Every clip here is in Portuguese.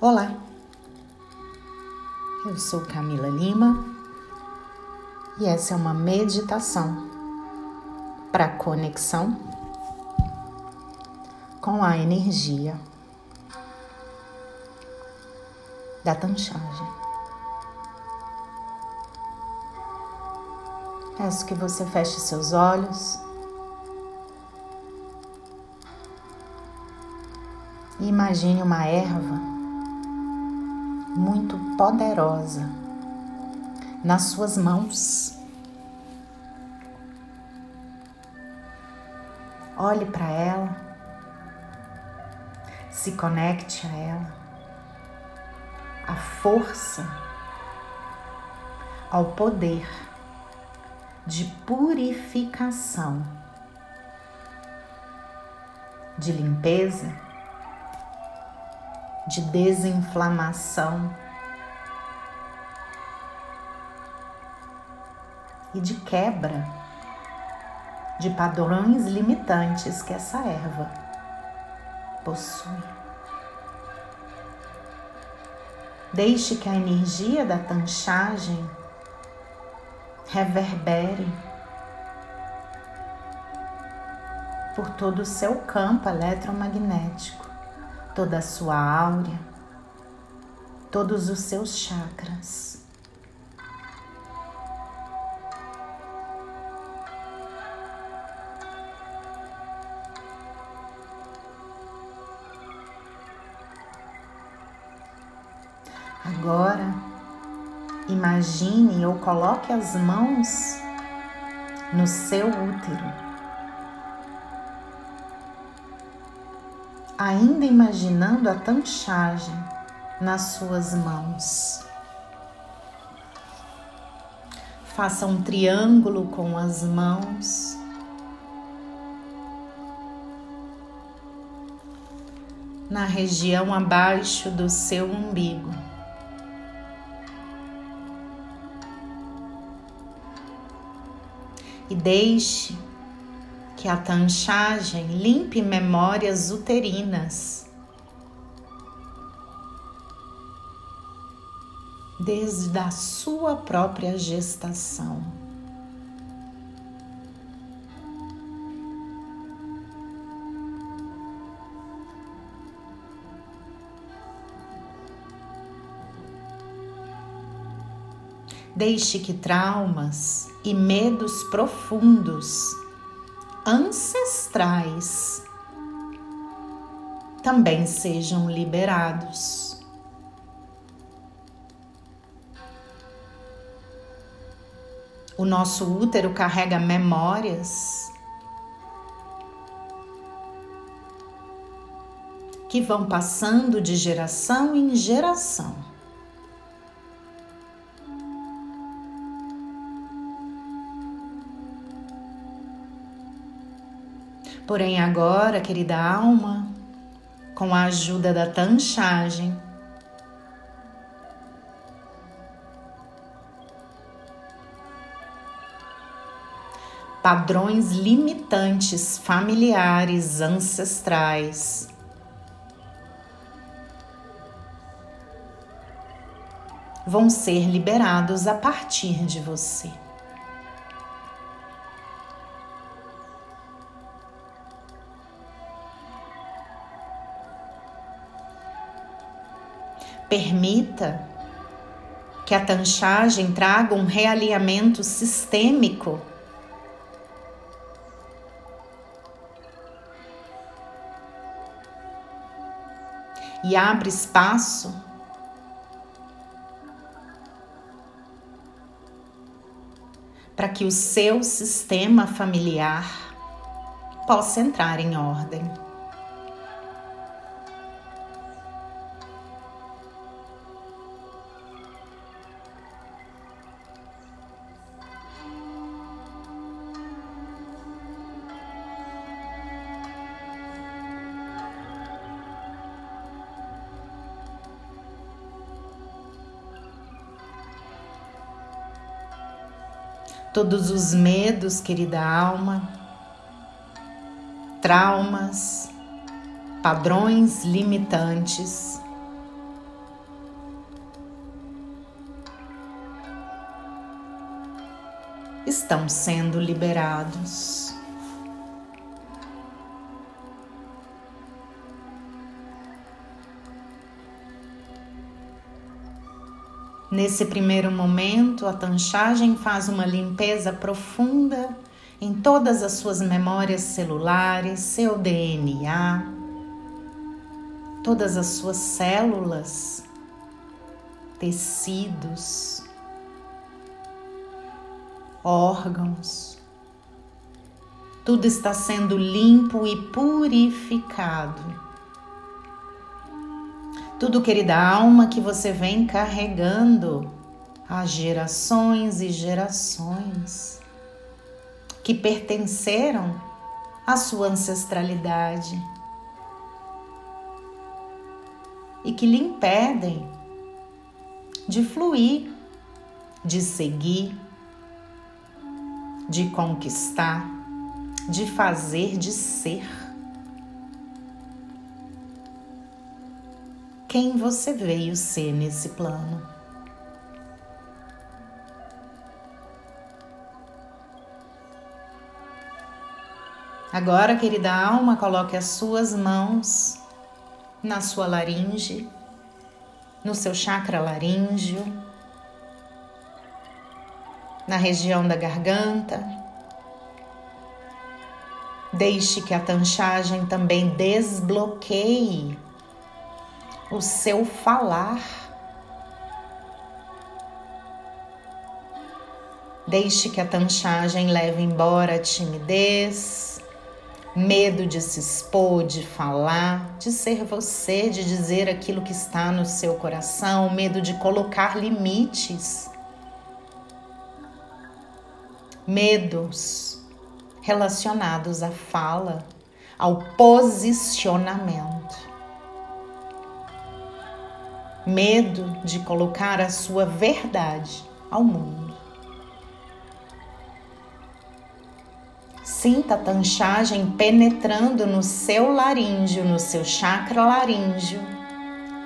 Olá, eu sou Camila Lima e essa é uma meditação para conexão com a energia da tanchagem. Peço que você feche seus olhos e imagine uma erva muito poderosa nas suas mãos. Olhe para ela, se conecte a ela, a força, ao poder de purificação, de limpeza de desinflamação e de quebra de padrões limitantes que essa erva possui. Deixe que a energia da tanchagem reverbere por todo o seu campo eletromagnético toda a sua áurea, todos os seus chakras. Agora, imagine ou coloque as mãos no seu útero. Ainda imaginando a tanchagem nas suas mãos. Faça um triângulo com as mãos. Na região abaixo do seu umbigo. E deixe que a tanchagem limpe memórias uterinas. Desde a sua própria gestação. Deixe que traumas e medos profundos ancestrais também sejam liberados. O nosso útero carrega memórias que vão passando de geração em geração. Porém, agora, querida alma, com a ajuda da tanchagem, padrões limitantes familiares ancestrais. Vão ser liberados a partir de você. Permita que a tanchagem traga um realinhamento sistêmico. E abre espaço para que o seu sistema familiar possa entrar em ordem. todos os medos, querida alma, traumas, padrões limitantes. Estão sendo liberados. Nesse primeiro momento, a tanchagem faz uma limpeza profunda em todas as suas memórias celulares, seu DNA, todas as suas células, tecidos, órgãos. Tudo está sendo limpo e purificado tudo, querida alma, que você vem carregando há gerações e gerações que pertenceram à sua ancestralidade e que lhe impedem de fluir, de seguir, de conquistar, de fazer, de ser. Quem você veio ser nesse plano. Agora, querida alma, coloque as suas mãos na sua laringe, no seu chakra laríngeo, na região da garganta. Deixe que a tanchagem também desbloqueie o seu falar. Deixe que a tanchagem leve embora a timidez, medo de se expor, de falar, de ser você, de dizer aquilo que está no seu coração, medo de colocar limites. Medos relacionados à fala, ao posicionamento medo de colocar a sua verdade ao mundo. Sinta a tanchagem penetrando no seu laríngeo, no seu chakra laríngeo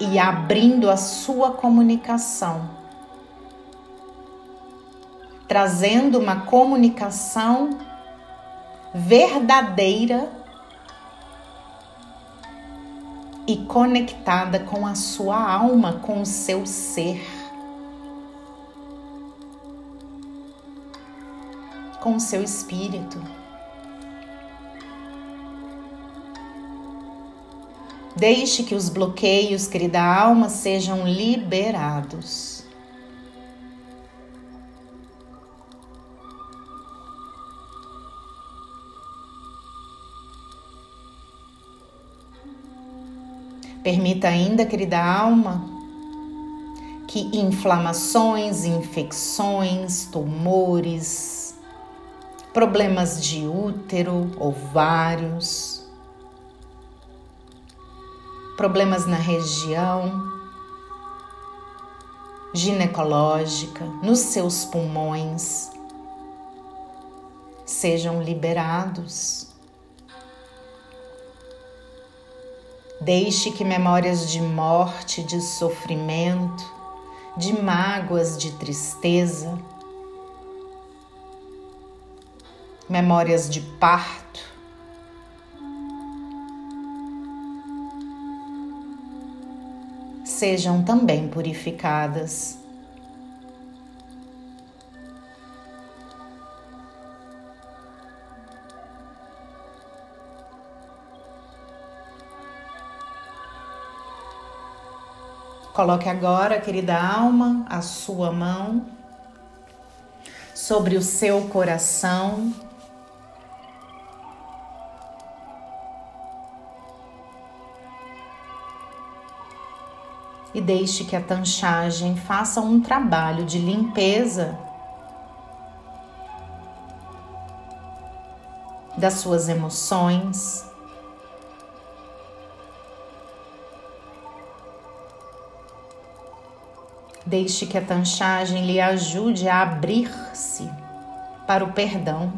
e abrindo a sua comunicação, trazendo uma comunicação verdadeira e conectada com a sua alma, com o seu ser. Com o seu espírito. Deixe que os bloqueios, querida alma, sejam liberados. Permita ainda, querida alma, que inflamações, infecções, tumores, problemas de útero, ovários, problemas na região ginecológica, nos seus pulmões, sejam liberados Deixe que memórias de morte, de sofrimento, de mágoas, de tristeza, memórias de parto, sejam também purificadas Coloque agora, querida alma, a sua mão sobre o seu coração. E deixe que a tanchagem faça um trabalho de limpeza das suas emoções, Deixe que a tanchagem lhe ajude a abrir-se para o perdão.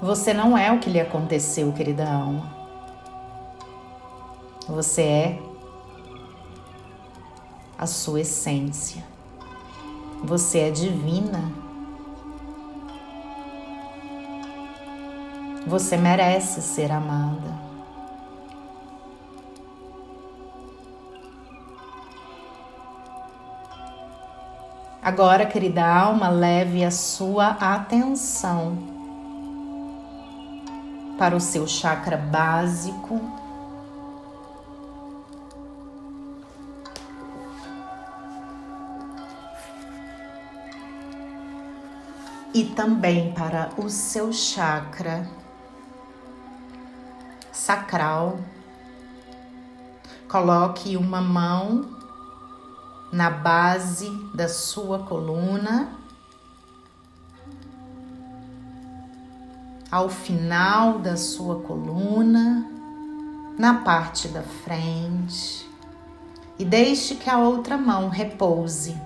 Você não é o que lhe aconteceu, querida alma. Você é a sua essência. Você é divina. Você merece ser amada. Agora, querida alma, leve a sua atenção para o seu chakra básico. E também para o seu chakra sacral. Coloque uma mão na base da sua coluna. Ao final da sua coluna, na parte da frente, e deixe que a outra mão repouse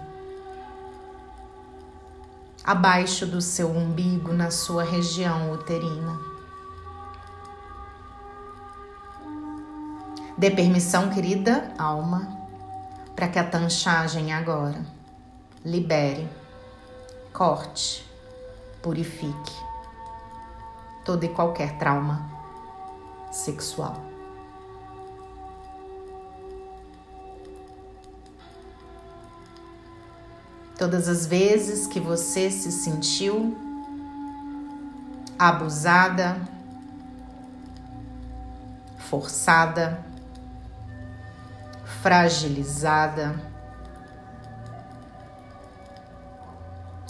abaixo do seu umbigo, na sua região uterina. Dê permissão, querida alma, para que a tanchagem agora libere, corte, purifique todo e qualquer trauma sexual. Todas as vezes que você se sentiu abusada, forçada, fragilizada,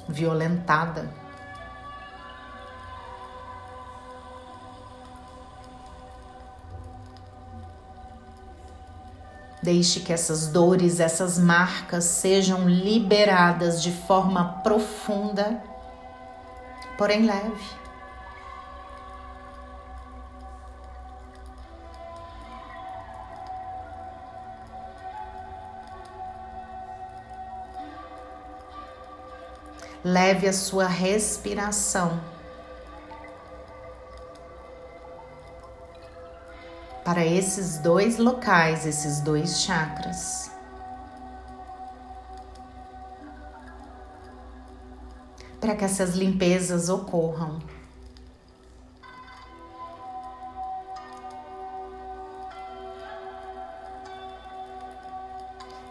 violentada. Deixe que essas dores, essas marcas sejam liberadas de forma profunda, porém leve. Leve a sua respiração para esses dois locais, esses dois chakras. Para que essas limpezas ocorram.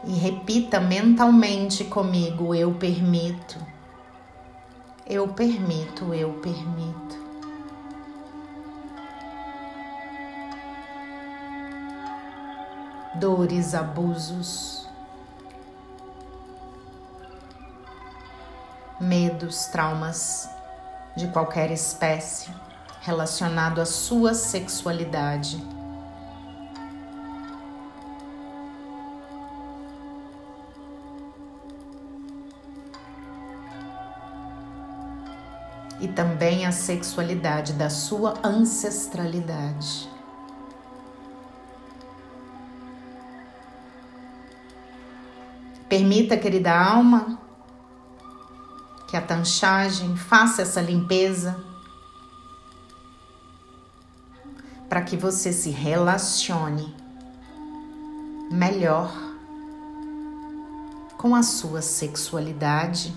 E repita mentalmente comigo: Eu permito. Eu permito, eu permito. Dores, abusos, medos, traumas de qualquer espécie relacionado à sua sexualidade e também a sexualidade da sua ancestralidade. Permita, querida alma, que a tanchagem faça essa limpeza para que você se relacione melhor com a sua sexualidade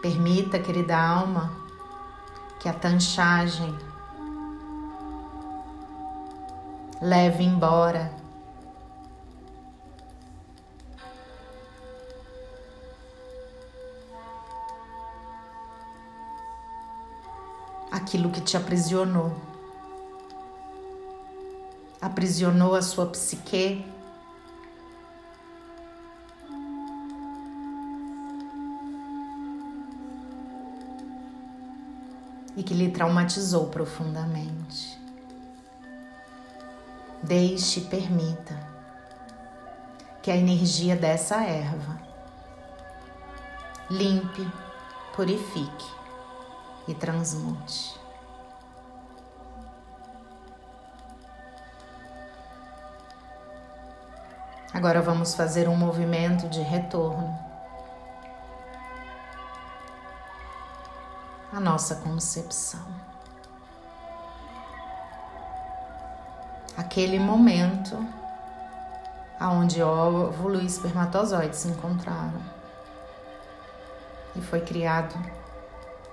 Permita, querida alma, que a tanchagem leve embora aquilo que te aprisionou. Aprisionou a sua psique, e que lhe traumatizou profundamente. Deixe e permita que a energia dessa erva limpe, purifique e transmute. Agora vamos fazer um movimento de retorno a nossa concepção. Aquele momento aonde óvulo e espermatozoide se encontraram e foi criado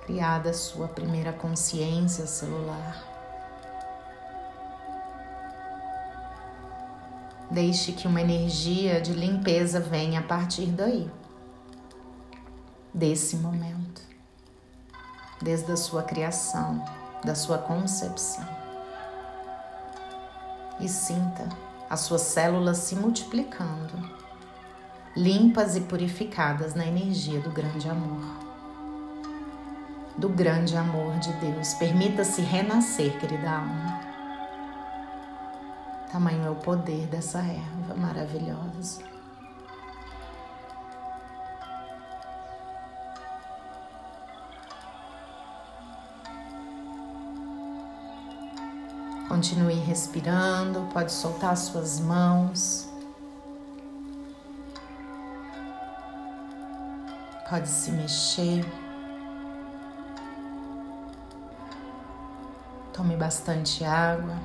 criada a sua primeira consciência celular. Deixe que uma energia de limpeza venha a partir daí, desse momento, desde a sua criação, da sua concepção. E sinta as suas células se multiplicando, limpas e purificadas na energia do grande amor do grande amor de Deus. Permita-se renascer, querida alma. Tamanho é o poder dessa erva maravilhosa. Continue respirando, pode soltar suas mãos. Pode se mexer. Tome bastante água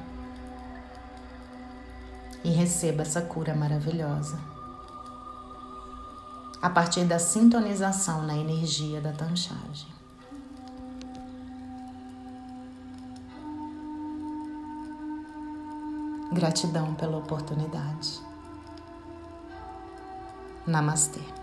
e receba essa cura maravilhosa. A partir da sintonização na energia da tanchagem. Gratidão pela oportunidade. Namastê.